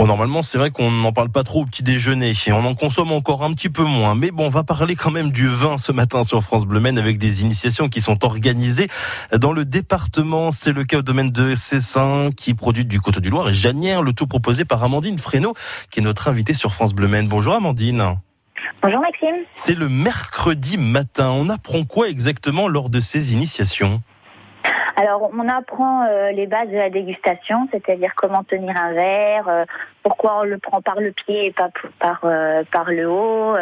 Bon, normalement, c'est vrai qu'on n'en parle pas trop au petit déjeuner et on en consomme encore un petit peu moins. Mais bon, on va parler quand même du vin ce matin sur France Bleu Maine avec des initiations qui sont organisées dans le département. C'est le cas au domaine de Cessin qui produit du Coteau du Loir et Janière, le tout proposé par Amandine Fresneau qui est notre invitée sur France Bleu Maine. Bonjour Amandine. Bonjour Maxime. C'est le mercredi matin. On apprend quoi exactement lors de ces initiations? Alors, on apprend euh, les bases de la dégustation, c'est-à-dire comment tenir un verre, euh, pourquoi on le prend par le pied et pas par euh, par le haut,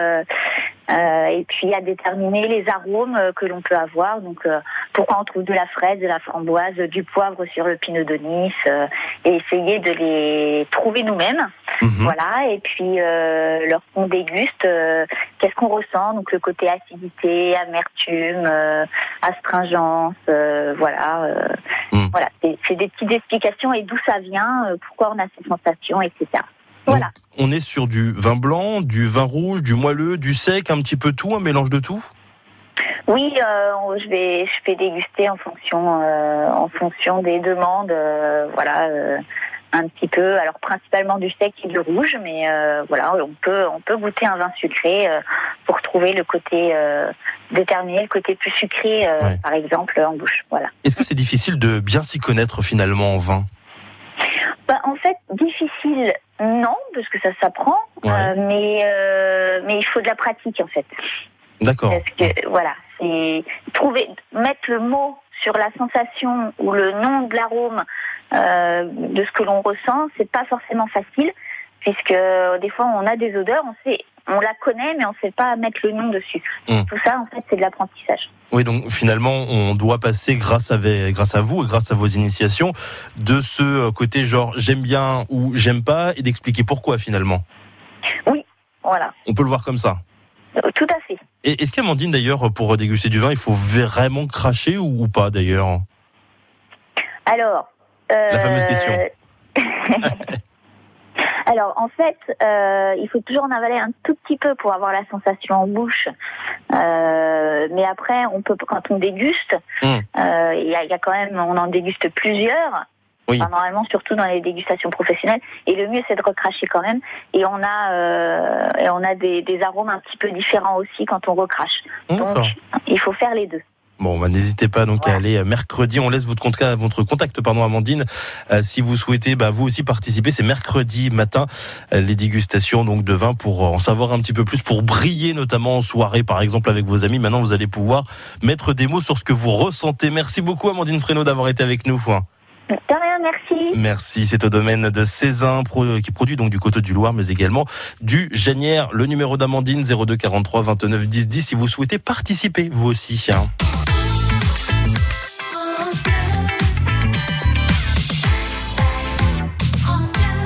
et puis à déterminer les arômes que l'on peut avoir. Donc, pourquoi on trouve de la fraise, de la framboise, du poivre sur le pinot de Nice, et essayer de les trouver nous-mêmes. Mhm. Voilà, et puis lorsqu'on déguste, qu'est-ce qu'on ressent? Donc le côté acidité, amertume, astringence, voilà. Euh, hmm. Voilà, c'est des petites explications et d'où ça vient, euh, pourquoi on a ces sensations, etc. Voilà. on est sur du vin blanc, du vin rouge, du moelleux, du sec, un petit peu tout, un mélange de tout? Oui, euh, je vais je vais déguster en fonction en fonction des demandes, voilà, un petit peu. Alors principalement du sec et du rouge, mais voilà, on peut on peut goûter un vin sucré pour trouver le côté déterminer le côté plus sucré, euh, par exemple, en bouche. Voilà. Est-ce que c'est difficile de bien s'y connaître finalement en vin? Bah, En fait, difficile, non, parce que ça s'apprend, euh, mais, euh, mais il faut de la pratique en fait. D'accord. Parce que, voilà, c'est trouver, mettre le mot sur la sensation ou le nom de l'arôme de ce que l'on ressent, c'est pas forcément facile puisque des fois on a des odeurs, on sait, on la connaît, mais on ne sait pas mettre le nom dessus. Hmm. Tout ça, en fait, c'est de l'apprentissage. Oui, donc finalement, on doit passer grâce à, grâce à vous et grâce à vos initiations de ce côté genre j'aime bien ou j'aime pas et d'expliquer pourquoi finalement. Oui, voilà. On peut le voir comme ça. Euh, tout à fait. Et est-ce qu'Amandine, d'ailleurs, pour déguster du vin, il faut vraiment cracher ou, pas d'ailleurs Alors. La fameuse question. Alors en fait, euh, il faut toujours en avaler un tout petit peu pour avoir la sensation en bouche. Euh, mais après, on peut quand on déguste, hmm. euh, il y, a, quand même, on en déguste plusieurs. Oui. normalement, surtout dans les dégustations professionnelles. Et le mieux, c'est de recracher quand même. Et on a, et on a des, des, arômes un petit peu différents aussi quand on recrache. Donc, il faut faire les deux. Bon, bah, n'hésitez pas donc à aller euh, mercredi. On laisse votre contact, votre contact pardon, Amandine, euh, si vous souhaitez, bah, vous aussi participer. C'est mercredi matin euh, les dégustations donc de vin pour en savoir un petit peu plus, pour briller notamment en soirée, par exemple avec vos amis. Maintenant, vous allez pouvoir mettre des mots sur ce que vous ressentez. Merci beaucoup, Amandine Fresneau, d'avoir été avec nous. Merci. Merci. C'est au domaine de Cézanne qui produit donc du coteau du Loir, mais également du Janière. Le numéro d'Amandine 02 43 29 10 10 si vous souhaitez participer vous aussi. Hein.